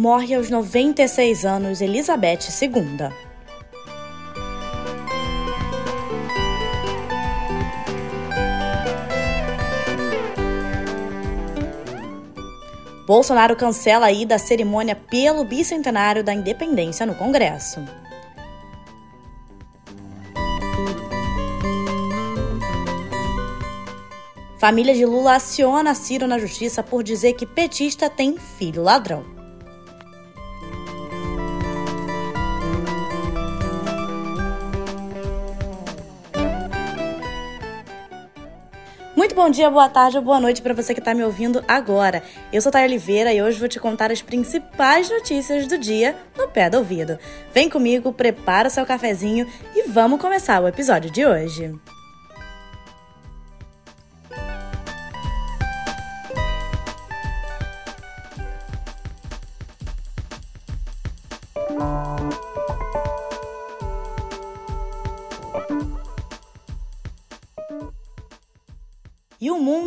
morre aos 96 anos Elizabeth II. Bolsonaro cancela a ida à cerimônia pelo bicentenário da independência no Congresso. Família de Lula aciona Ciro na justiça por dizer que petista tem filho ladrão. Muito bom dia, boa tarde ou boa noite para você que está me ouvindo agora. Eu sou Thay Oliveira e hoje vou te contar as principais notícias do dia no pé do ouvido. Vem comigo, prepara o seu cafezinho e vamos começar o episódio de hoje.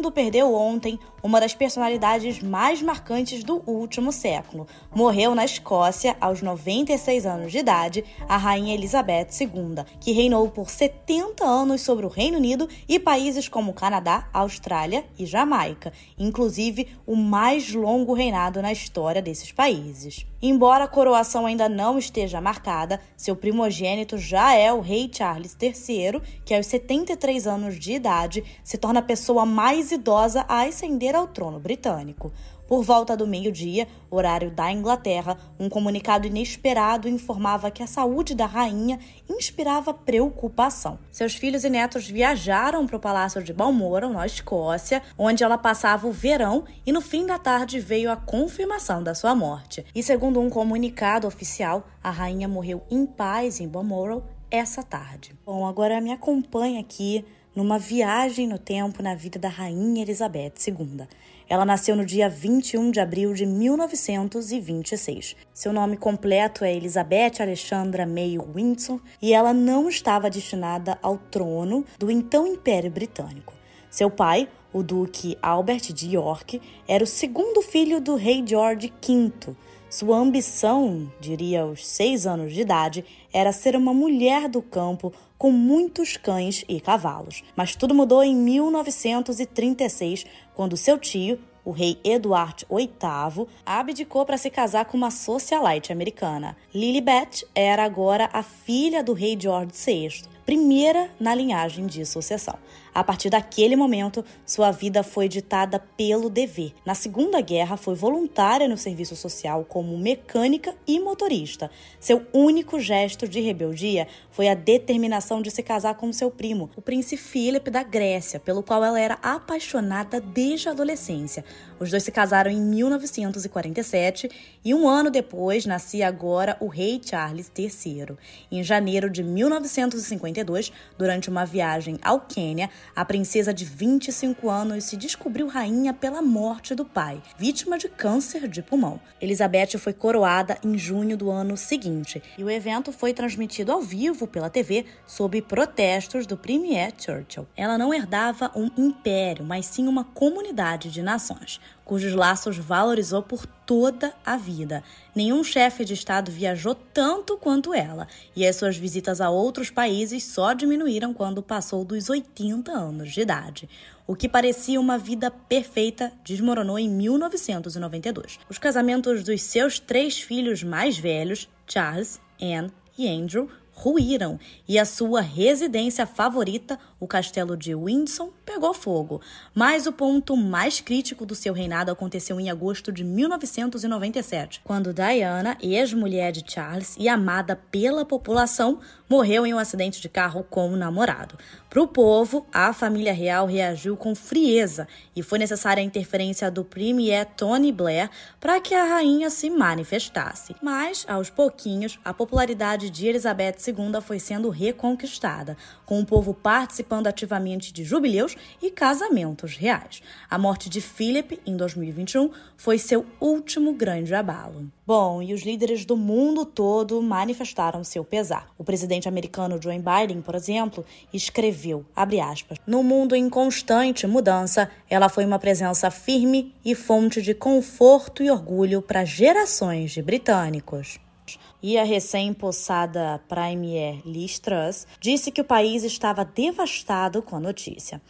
Mundo perdeu ontem uma das personalidades mais marcantes do último século. Morreu na Escócia, aos 96 anos de idade, a Rainha Elizabeth II, que reinou por 70 anos sobre o Reino Unido e países como Canadá, Austrália e Jamaica, inclusive o mais longo reinado na história desses países. Embora a coroação ainda não esteja marcada, seu primogênito já é o rei Charles III, que aos 73 anos de idade se torna a pessoa mais idosa a ascender ao trono britânico. Por volta do meio-dia, horário da Inglaterra, um comunicado inesperado informava que a saúde da rainha inspirava preocupação. Seus filhos e netos viajaram para o Palácio de Balmoral, na Escócia, onde ela passava o verão, e no fim da tarde veio a confirmação da sua morte. E segundo um comunicado oficial, a rainha morreu em paz em Balmoral essa tarde. Bom, agora me acompanha aqui numa viagem no tempo na vida da Rainha Elizabeth II. Ela nasceu no dia 21 de abril de 1926. Seu nome completo é Elizabeth Alexandra May Windsor e ela não estava destinada ao trono do então Império Britânico. Seu pai, o Duque Albert de York, era o segundo filho do rei George V. Sua ambição, diria aos seis anos de idade, era ser uma mulher do campo com muitos cães e cavalos. Mas tudo mudou em 1936, quando seu tio, o rei Eduardo VIII, abdicou para se casar com uma socialite americana. Lilibet era agora a filha do rei George VI primeira na linhagem de sucessão. A partir daquele momento, sua vida foi ditada pelo dever. Na Segunda Guerra, foi voluntária no serviço social como mecânica e motorista. Seu único gesto de rebeldia foi a determinação de se casar com seu primo, o príncipe Philip da Grécia, pelo qual ela era apaixonada desde a adolescência. Os dois se casaram em 1947 e um ano depois nascia agora o rei Charles III. Em janeiro de 1952, durante uma viagem ao Quênia, a princesa de 25 anos se descobriu rainha pela morte do pai, vítima de câncer de pulmão. Elizabeth foi coroada em junho do ano seguinte e o evento foi transmitido ao vivo pela TV sob protestos do Premier Churchill. Ela não herdava um império, mas sim uma comunidade de nações cujos laços valorizou por toda a vida. Nenhum chefe de Estado viajou tanto quanto ela, e as suas visitas a outros países só diminuíram quando passou dos 80 anos de idade. O que parecia uma vida perfeita desmoronou em 1992. Os casamentos dos seus três filhos mais velhos, Charles, Anne e Andrew, ruíram e a sua residência favorita, o castelo de Windsor, pegou fogo. Mas o ponto mais crítico do seu reinado aconteceu em agosto de 1997, quando Diana, ex-mulher de Charles e amada pela população, morreu em um acidente de carro com o namorado. Para o povo, a família real reagiu com frieza e foi necessária a interferência do premier Tony Blair para que a rainha se manifestasse. Mas, aos pouquinhos, a popularidade de Elizabeth II foi sendo reconquistada, com o povo participando ativamente de jubileus e casamentos reais. A morte de Philip, em 2021, foi seu último grande abalo. Bom, e os líderes do mundo todo manifestaram seu pesar. O presidente americano Joe Biden, por exemplo, escreveu, aspas, no mundo em constante mudança, ela foi uma presença firme e fonte de conforto e orgulho para gerações de britânicos. E a recém-possada Premier Liz Truss disse que o país estava devastado com a notícia.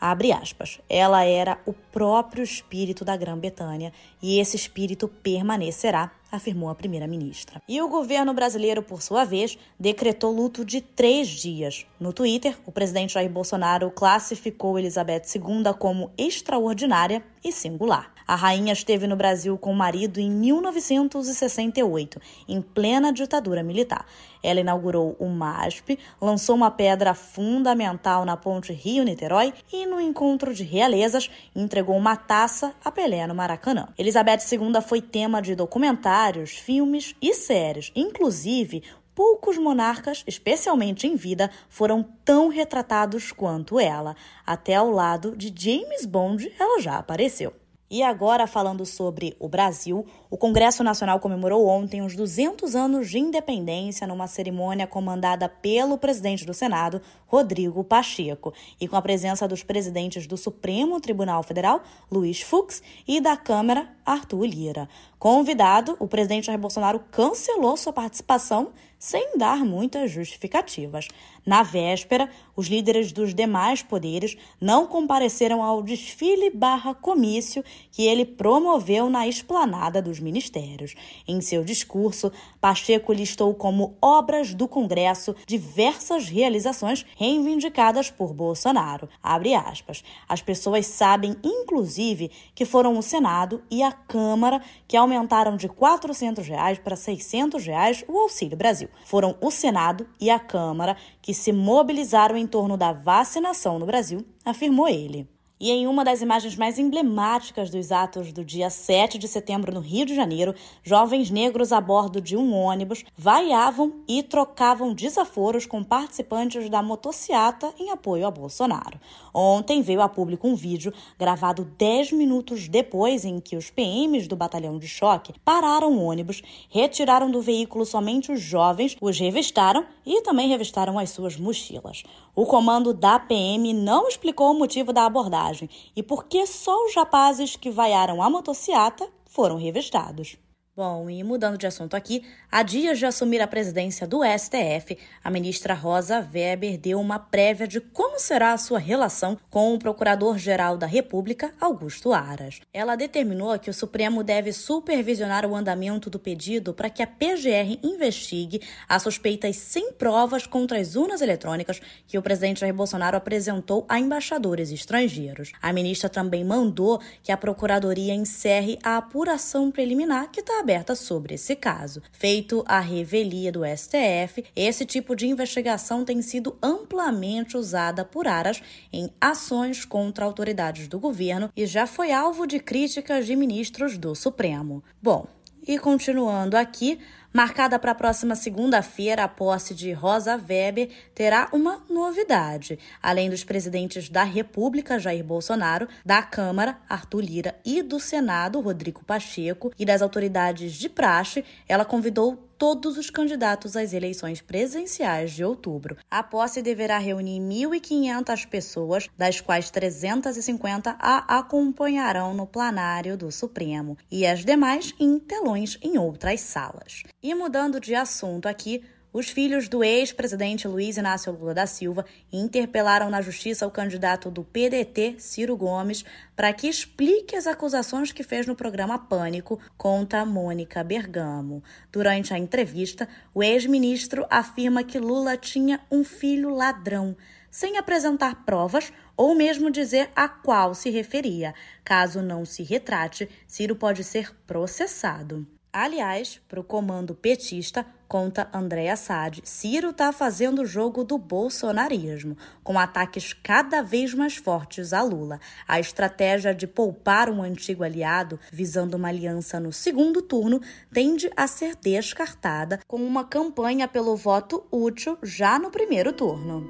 Abre aspas. Ela era o próprio espírito da Grã-Bretanha e esse espírito permanecerá afirmou a primeira-ministra. E o governo brasileiro, por sua vez, decretou luto de três dias. No Twitter, o presidente Jair Bolsonaro classificou Elizabeth II como extraordinária e singular. A rainha esteve no Brasil com o marido em 1968, em plena ditadura militar. Ela inaugurou o MASP, lançou uma pedra fundamental na ponte Rio-Niterói e, no encontro de realezas, entregou uma taça a Pelé no Maracanã. Elizabeth II foi tema de documentários, filmes e séries, inclusive poucos monarcas, especialmente em vida, foram tão retratados quanto ela. Até ao lado de James Bond, ela já apareceu. E agora, falando sobre o Brasil, o Congresso Nacional comemorou ontem os 200 anos de independência numa cerimônia comandada pelo presidente do Senado, Rodrigo Pacheco, e com a presença dos presidentes do Supremo Tribunal Federal, Luiz Fux, e da Câmara, Arthur Lira. Convidado, o presidente Jair Bolsonaro cancelou sua participação sem dar muitas justificativas. Na véspera, os líderes dos demais poderes não compareceram ao desfile barra comício que ele promoveu na esplanada dos ministérios. Em seu discurso, Pacheco listou como obras do Congresso diversas realizações reivindicadas por Bolsonaro. Abre aspas. As pessoas sabem, inclusive, que foram o Senado e a Câmara que aumentaram de 400 reais para 600 reais o Auxílio Brasil. Foram o Senado e a Câmara que se mobilizaram em torno da vacinação no Brasil, afirmou ele. E em uma das imagens mais emblemáticas dos atos do dia 7 de setembro no Rio de Janeiro, jovens negros a bordo de um ônibus vaiavam e trocavam desaforos com participantes da motociata em apoio a Bolsonaro. Ontem veio a público um vídeo gravado 10 minutos depois em que os PMs do batalhão de choque pararam o ônibus, retiraram do veículo somente os jovens, os revistaram e também revistaram as suas mochilas. O comando da PM não explicou o motivo da abordagem e por que só os rapazes que vaiaram a motociata foram revistados. Bom, e mudando de assunto aqui, há dias de assumir a presidência do STF, a ministra Rosa Weber deu uma prévia de como será a sua relação com o Procurador-Geral da República, Augusto Aras. Ela determinou que o Supremo deve supervisionar o andamento do pedido para que a PGR investigue as suspeitas sem provas contra as urnas eletrônicas que o presidente Jair Bolsonaro apresentou a embaixadores estrangeiros. A ministra também mandou que a Procuradoria encerre a apuração preliminar que está aberta aberta sobre esse caso. Feito a revelia do STF, esse tipo de investigação tem sido amplamente usada por Aras em ações contra autoridades do governo e já foi alvo de críticas de ministros do Supremo. Bom, e continuando aqui, marcada para a próxima segunda-feira, a posse de Rosa Weber terá uma novidade. Além dos presidentes da República, Jair Bolsonaro, da Câmara, Arthur Lira, e do Senado, Rodrigo Pacheco, e das autoridades de praxe, ela convidou todos os candidatos às eleições presidenciais de outubro. A posse deverá reunir 1.500 pessoas, das quais 350 a acompanharão no plenário do Supremo e as demais em telões em outras salas. E mudando de assunto aqui, os filhos do ex-presidente Luiz Inácio Lula da Silva interpelaram na justiça o candidato do PDT, Ciro Gomes, para que explique as acusações que fez no programa Pânico contra Mônica Bergamo. Durante a entrevista, o ex-ministro afirma que Lula tinha um filho ladrão, sem apresentar provas ou mesmo dizer a qual se referia. Caso não se retrate, Ciro pode ser processado. Aliás, para o comando petista, conta Andréa Sade, Ciro está fazendo o jogo do bolsonarismo, com ataques cada vez mais fortes a Lula. A estratégia de poupar um antigo aliado, visando uma aliança no segundo turno, tende a ser descartada com uma campanha pelo voto útil já no primeiro turno.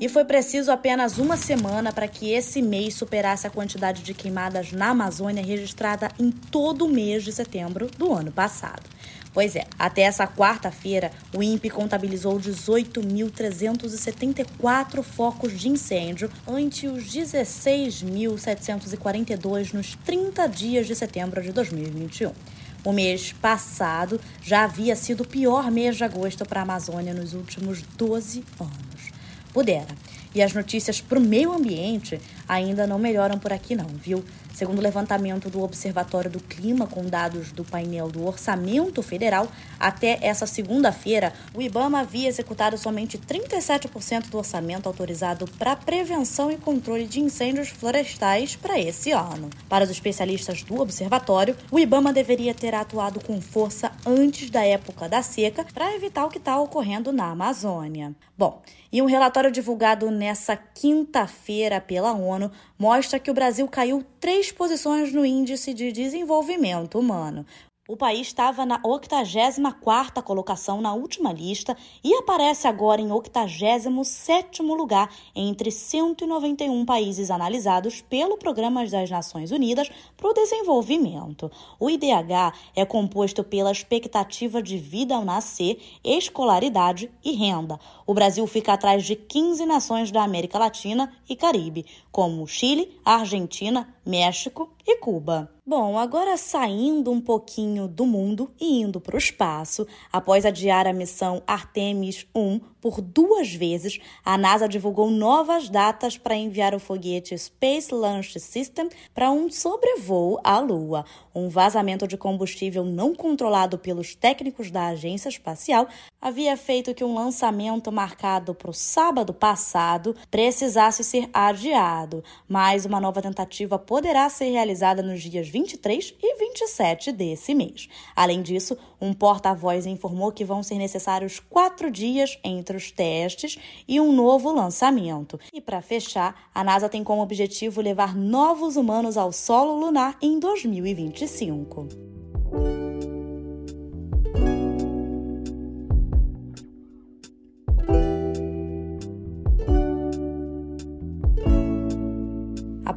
E foi preciso apenas uma semana para que esse mês superasse a quantidade de queimadas na Amazônia registrada em todo o mês de setembro do ano passado. Pois é, até essa quarta-feira, o INPE contabilizou 18.374 focos de incêndio, ante os 16.742 nos 30 dias de setembro de 2021. O mês passado já havia sido o pior mês de agosto para a Amazônia nos últimos 12 anos. Pudera. E as notícias para o meio ambiente ainda não melhoram por aqui, não, viu? Segundo o levantamento do Observatório do Clima, com dados do painel do Orçamento Federal, até essa segunda-feira, o IBAMA havia executado somente 37% do orçamento autorizado para prevenção e controle de incêndios florestais para esse ano. Para os especialistas do observatório, o IBAMA deveria ter atuado com força antes da época da seca para evitar o que está ocorrendo na Amazônia. Bom, e um relatório divulgado nessa quinta-feira pela ONU mostra que o Brasil caiu três posições no Índice de Desenvolvimento Humano, o país estava na 84ª colocação na última lista e aparece agora em 87º lugar entre 191 países analisados pelo Programa das Nações Unidas para o Desenvolvimento. O IDH é composto pela expectativa de vida ao nascer, escolaridade e renda. O Brasil fica atrás de 15 nações da América Latina e Caribe, como Chile, Argentina, México e Cuba. Bom, agora saindo um pouquinho do mundo e indo para o espaço, após adiar a missão Artemis 1 por duas vezes, a NASA divulgou novas datas para enviar o foguete Space Launch System para um sobrevoo à Lua. Um vazamento de combustível não controlado pelos técnicos da agência espacial havia feito que um lançamento marcado para o sábado passado precisasse ser adiado, mas uma nova tentativa poderá ser realizada nos dias 23 e 27 desse mês. Além disso, um porta-voz informou que vão ser necessários quatro dias entre os testes e um novo lançamento. E para fechar, a NASA tem como objetivo levar novos humanos ao solo lunar em 2025.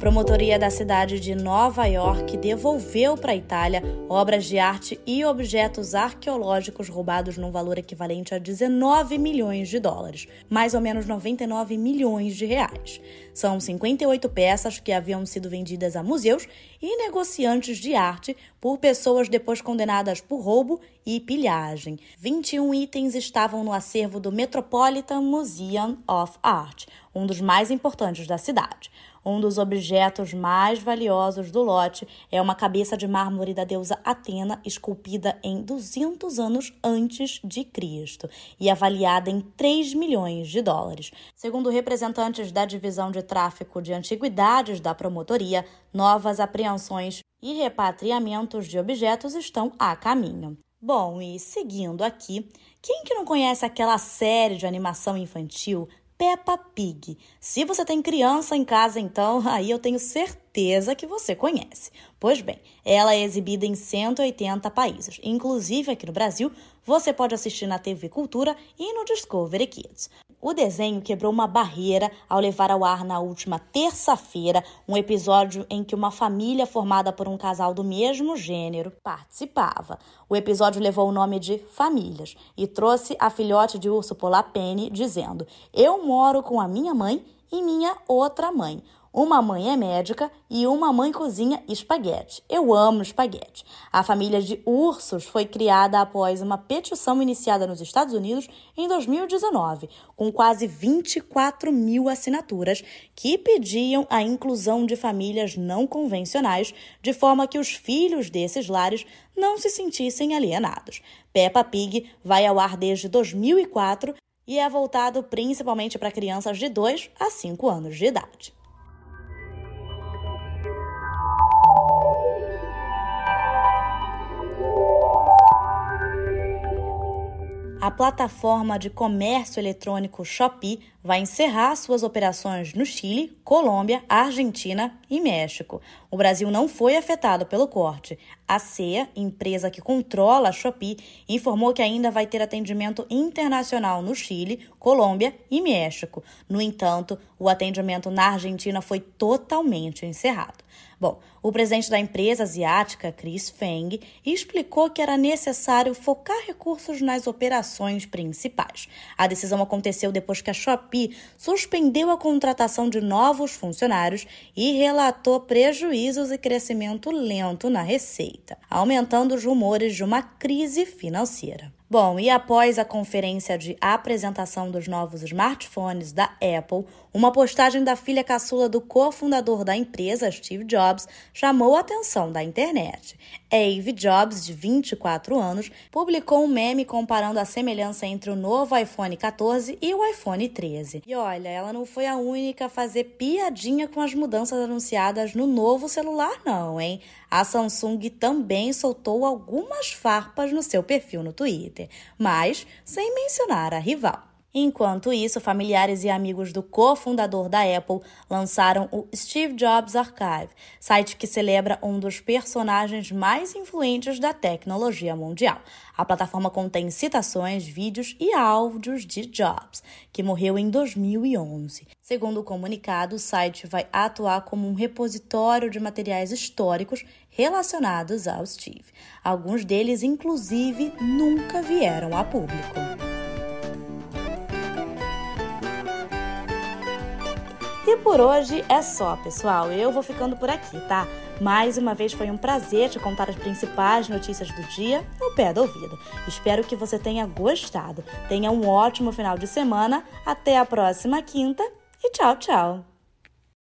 Promotoria da cidade de Nova York devolveu para a Itália obras de arte e objetos arqueológicos roubados num valor equivalente a 19 milhões de dólares, mais ou menos 99 milhões de reais. São 58 peças que haviam sido vendidas a museus e negociantes de arte por pessoas depois condenadas por roubo e pilhagem. 21 itens estavam no acervo do Metropolitan Museum of Art, um dos mais importantes da cidade. Um dos objetos mais valiosos do lote é uma cabeça de mármore da deusa Atena, esculpida em 200 anos antes de Cristo e avaliada em 3 milhões de dólares. Segundo representantes da divisão de tráfico de antiguidades da promotoria, novas apreensões e repatriamentos de objetos estão a caminho. Bom, e seguindo aqui, quem que não conhece aquela série de animação infantil Peppa Pig. Se você tem criança em casa, então aí eu tenho certeza que você conhece. Pois bem, ela é exibida em 180 países, inclusive aqui no Brasil, você pode assistir na TV Cultura e no Discovery Kids. O desenho quebrou uma barreira ao levar ao ar na última terça-feira um episódio em que uma família formada por um casal do mesmo gênero participava. O episódio levou o nome de Famílias e trouxe a filhote de urso polar Penny dizendo: Eu moro com a minha mãe e minha outra mãe. Uma mãe é médica e uma mãe cozinha espaguete. Eu amo espaguete. A família de ursos foi criada após uma petição iniciada nos Estados Unidos em 2019, com quase 24 mil assinaturas que pediam a inclusão de famílias não convencionais, de forma que os filhos desses lares não se sentissem alienados. Peppa Pig vai ao ar desde 2004 e é voltado principalmente para crianças de 2 a 5 anos de idade. A plataforma de comércio eletrônico Shopee vai encerrar suas operações no Chile, Colômbia, Argentina e México. O Brasil não foi afetado pelo corte. A CEA, empresa que controla a Shopee, informou que ainda vai ter atendimento internacional no Chile, Colômbia e México. No entanto, o atendimento na Argentina foi totalmente encerrado. Bom, o presidente da empresa asiática, Chris Feng, explicou que era necessário focar recursos nas operações principais. A decisão aconteceu depois que a Shopee suspendeu a contratação de novos funcionários e relatou prejuízos e crescimento lento na receita, aumentando os rumores de uma crise financeira. Bom, e após a conferência de apresentação dos novos smartphones da Apple, uma postagem da filha caçula do cofundador da empresa, Steve Jobs, chamou a atenção da internet. Eve Jobs, de 24 anos, publicou um meme comparando a semelhança entre o novo iPhone 14 e o iPhone 13. E olha, ela não foi a única a fazer piadinha com as mudanças anunciadas no novo celular, não, hein? A Samsung também soltou algumas farpas no seu perfil no Twitter, mas sem mencionar a rival. Enquanto isso, familiares e amigos do cofundador da Apple lançaram o Steve Jobs Archive, site que celebra um dos personagens mais influentes da tecnologia mundial. A plataforma contém citações, vídeos e áudios de Jobs, que morreu em 2011. Segundo o comunicado, o site vai atuar como um repositório de materiais históricos relacionados ao Steve. Alguns deles, inclusive, nunca vieram a público. E por hoje é só, pessoal. Eu vou ficando por aqui, tá? Mais uma vez foi um prazer te contar as principais notícias do dia no pé do ouvido. Espero que você tenha gostado. Tenha um ótimo final de semana. Até a próxima quinta e tchau, tchau.